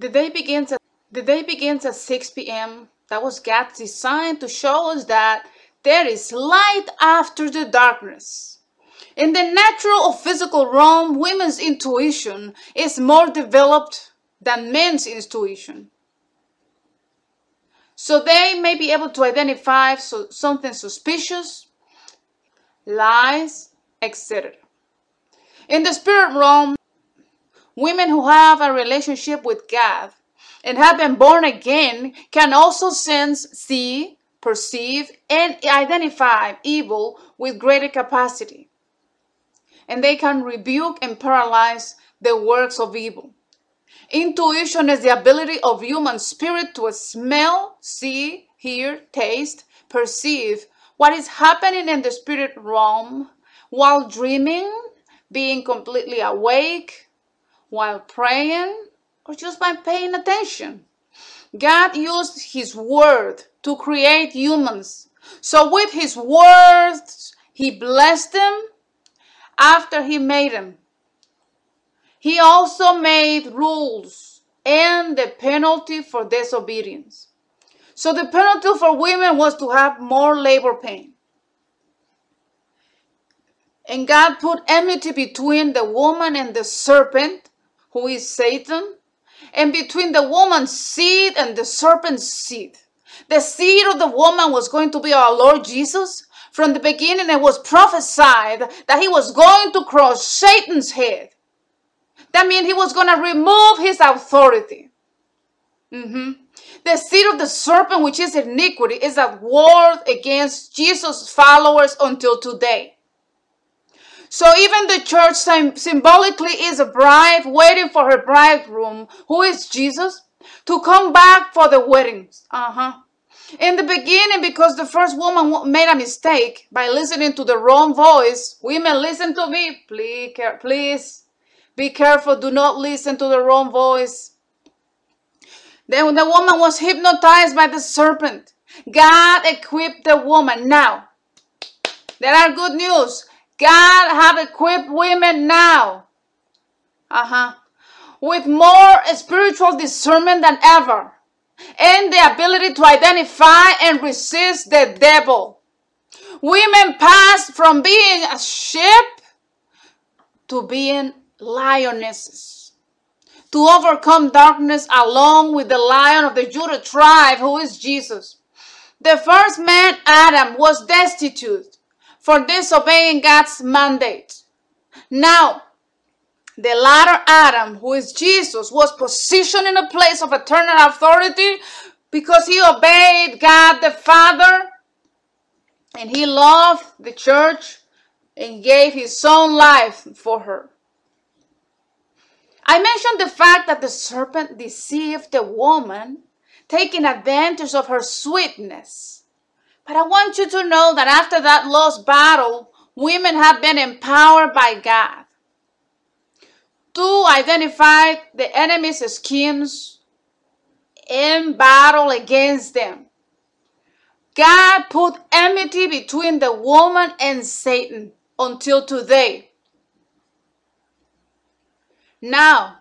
The day begins at the day begins at 6 p.m. That was God's design to show us that there is light after the darkness. In the natural or physical realm, women's intuition is more developed than men's intuition. So they may be able to identify so, something suspicious, lies, etc. In the spirit realm, women who have a relationship with God and have been born again can also sense, see, perceive, and identify evil with greater capacity. And they can rebuke and paralyze the works of evil. Intuition is the ability of human spirit to smell, see, hear, taste, perceive what is happening in the spirit realm while dreaming, being completely awake, while praying, or just by paying attention. God used His Word to create humans. So, with His words, He blessed them after He made them. He also made rules and the penalty for disobedience. So, the penalty for women was to have more labor pain. And God put enmity between the woman and the serpent, who is Satan, and between the woman's seed and the serpent's seed. The seed of the woman was going to be our Lord Jesus. From the beginning, it was prophesied that he was going to crush Satan's head. That means he was going to remove his authority. Mm-hmm. The seed of the serpent, which is iniquity, is at war against Jesus' followers until today. So even the church symbolically is a bride waiting for her bridegroom, who is Jesus, to come back for the weddings. Uh-huh. In the beginning, because the first woman made a mistake by listening to the wrong voice, women, listen to me, please, please. Be careful, do not listen to the wrong voice. Then the woman was hypnotized by the serpent. God equipped the woman. Now, there are good news. God have equipped women now. Uh-huh. With more spiritual discernment than ever. And the ability to identify and resist the devil. Women passed from being a sheep to being lionesses. To overcome darkness along with the lion of the Judah tribe, who is Jesus. The first man, Adam, was destitute for disobeying God's mandate. Now, the latter Adam, who is Jesus, was positioned in a place of eternal authority because he obeyed God the Father and he loved the church and gave his own life for her. I mentioned the fact that the serpent deceived the woman, taking advantage of her sweetness but I want you to know that after that lost battle, women have been empowered by God to identify the enemy's schemes in battle against them. God put enmity between the woman and Satan until today. Now,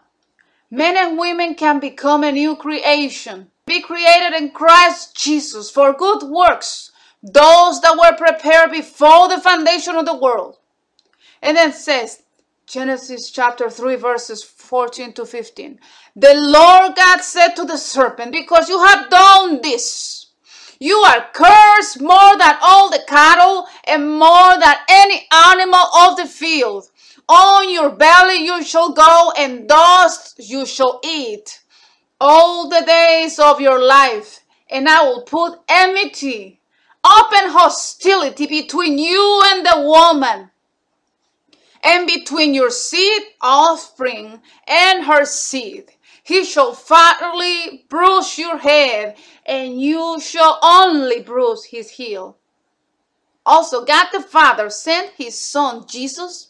men and women can become a new creation, be created in Christ Jesus for good works those that were prepared before the foundation of the world. And then says, Genesis chapter 3, verses 14 to 15. The Lord God said to the serpent, Because you have done this, you are cursed more than all the cattle and more than any animal of the field. On your belly you shall go, and dust you shall eat all the days of your life. And I will put enmity open hostility between you and the woman, and between your seed, offspring, and her seed. He shall fatly bruise your head, and you shall only bruise his heel. Also, God the Father sent his Son Jesus,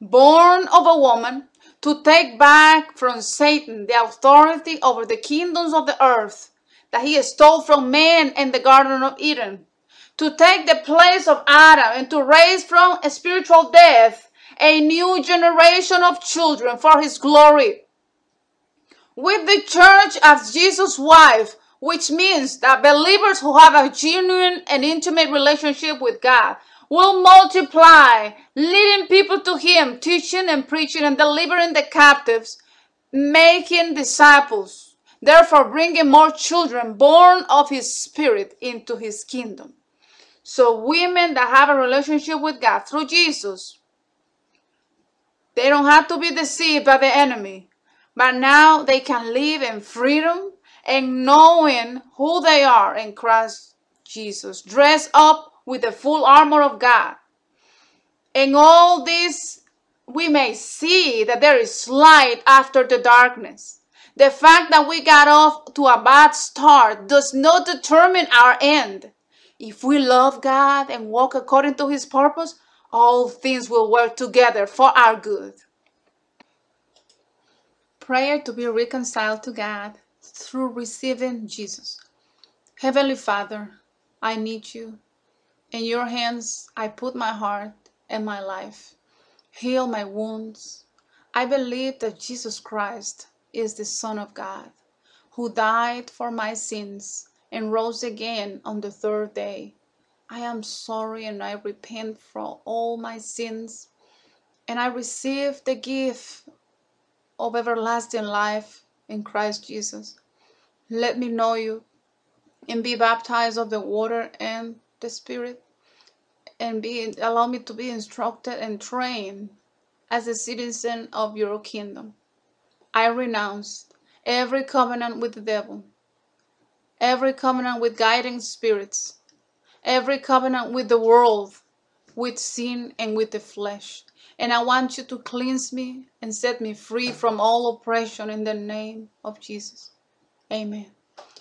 born of a woman, to take back from Satan the authority over the kingdoms of the earth that he stole from man in the Garden of Eden to take the place of Adam and to raise from a spiritual death a new generation of children for his glory. with the church as Jesus' wife, which means that believers who have a genuine and intimate relationship with God will multiply, leading people to Him, teaching and preaching and delivering the captives, making disciples, therefore bringing more children born of His Spirit into His kingdom. So, women that have a relationship with God through Jesus, they don't have to be deceived by the enemy, but now they can live in freedom and knowing who they are in Christ Jesus, dressed up with the full armor of God. In all this, we may see that there is light after the darkness. The fact that we got off to a bad start does not determine our end. If we love God and walk according to His purpose, all things will work together for our good. Prayer to be reconciled to God through receiving Jesus. Heavenly Father, I need you. In your hands I put my heart and my life. Heal my wounds. I believe that Jesus Christ is the Son of God, who died for my sins and rose again on the third day. I am sorry and I repent for all my sins, and I receive the gift of everlasting life in Christ Jesus. Let me know you and be baptized of the water and the Spirit and be allow me to be instructed and trained as a citizen of your kingdom. I renounce every covenant with the devil, every covenant with guiding spirits, every covenant with the world, with sin and with the flesh. And I want you to cleanse me and set me free from all oppression in the name of Jesus. Amen.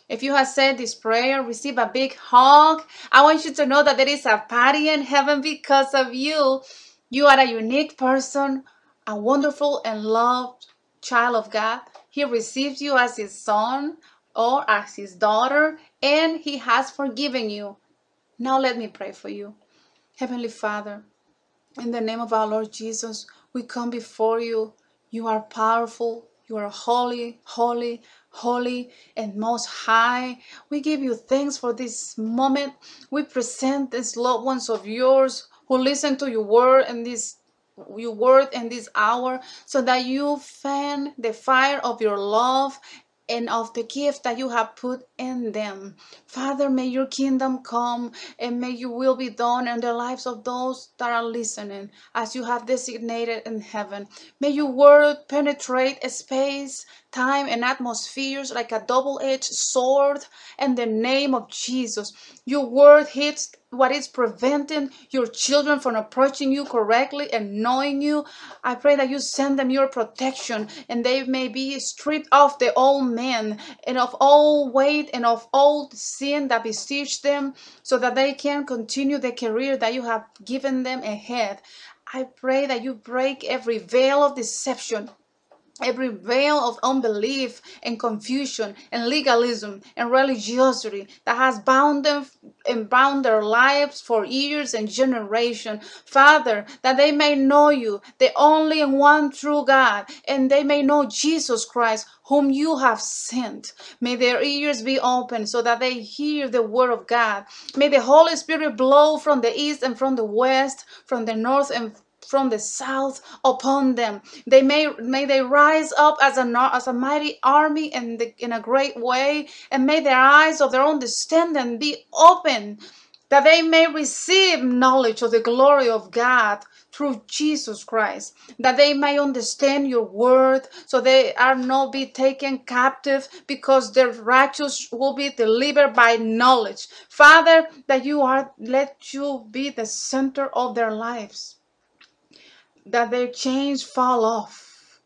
If you have said this prayer, receive a big hug. I want you to know that there is a party in heaven because of you. You are a unique person, a wonderful and loved child of God. He receives you as his son or as his daughter, and he has forgiven you. Now let me pray for you. Heavenly Father, in the name of our Lord Jesus, we come before you. You are powerful. You are holy, holy, holy and most high. We give you thanks for this moment. We present these loved ones of yours who listen to your word and this your word in this hour so that you fan the fire of your love and of the gift that you have put them. Father, may your kingdom come and may your will be done in the lives of those that are listening as you have designated in heaven. May your word penetrate space, time, and atmospheres like a double edged sword in the name of Jesus. Your word hits what is preventing your children from approaching you correctly and knowing you. I pray that you send them your protection and they may be stripped of the old man and of all weight and of all sin that besiege them so that they can continue the career that you have given them ahead. I pray that you break every veil of deception every veil of unbelief and confusion and legalism and religiosity that has bound them and bound their lives for years and generations father that they may know you the only one true god and they may know jesus christ whom you have sent. May their ears be open so that they hear the word of god. May the holy spirit blow from the east and from the west from the north and from the south upon them. They may may they rise up as a as a mighty army in the, in a great way, and may their eyes of their own understanding be open, that they may receive knowledge of the glory of God through Jesus Christ, that they may understand your word, so they are not be taken captive, because their righteous will be delivered by knowledge. Father, that you are let you be the center of their lives that their chains fall off,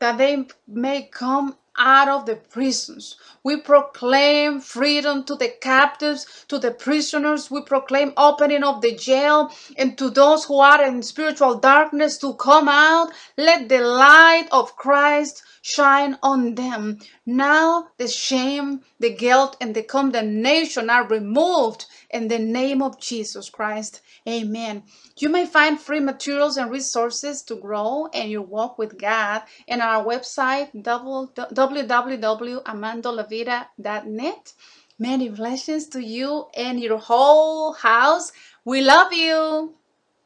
that they may come out of the prisons. We proclaim freedom to the captives, to the prisoners. We proclaim opening of the jail, and to those who are in spiritual darkness to come out. Let the light of Christ shine on them. Now the shame, the guilt, and the condemnation are removed in the name of Jesus Christ. Amen. You may find free materials and resources to grow in your walk with God in our website, www www.amandolavida.net. Many blessings to you and your whole house. We love you.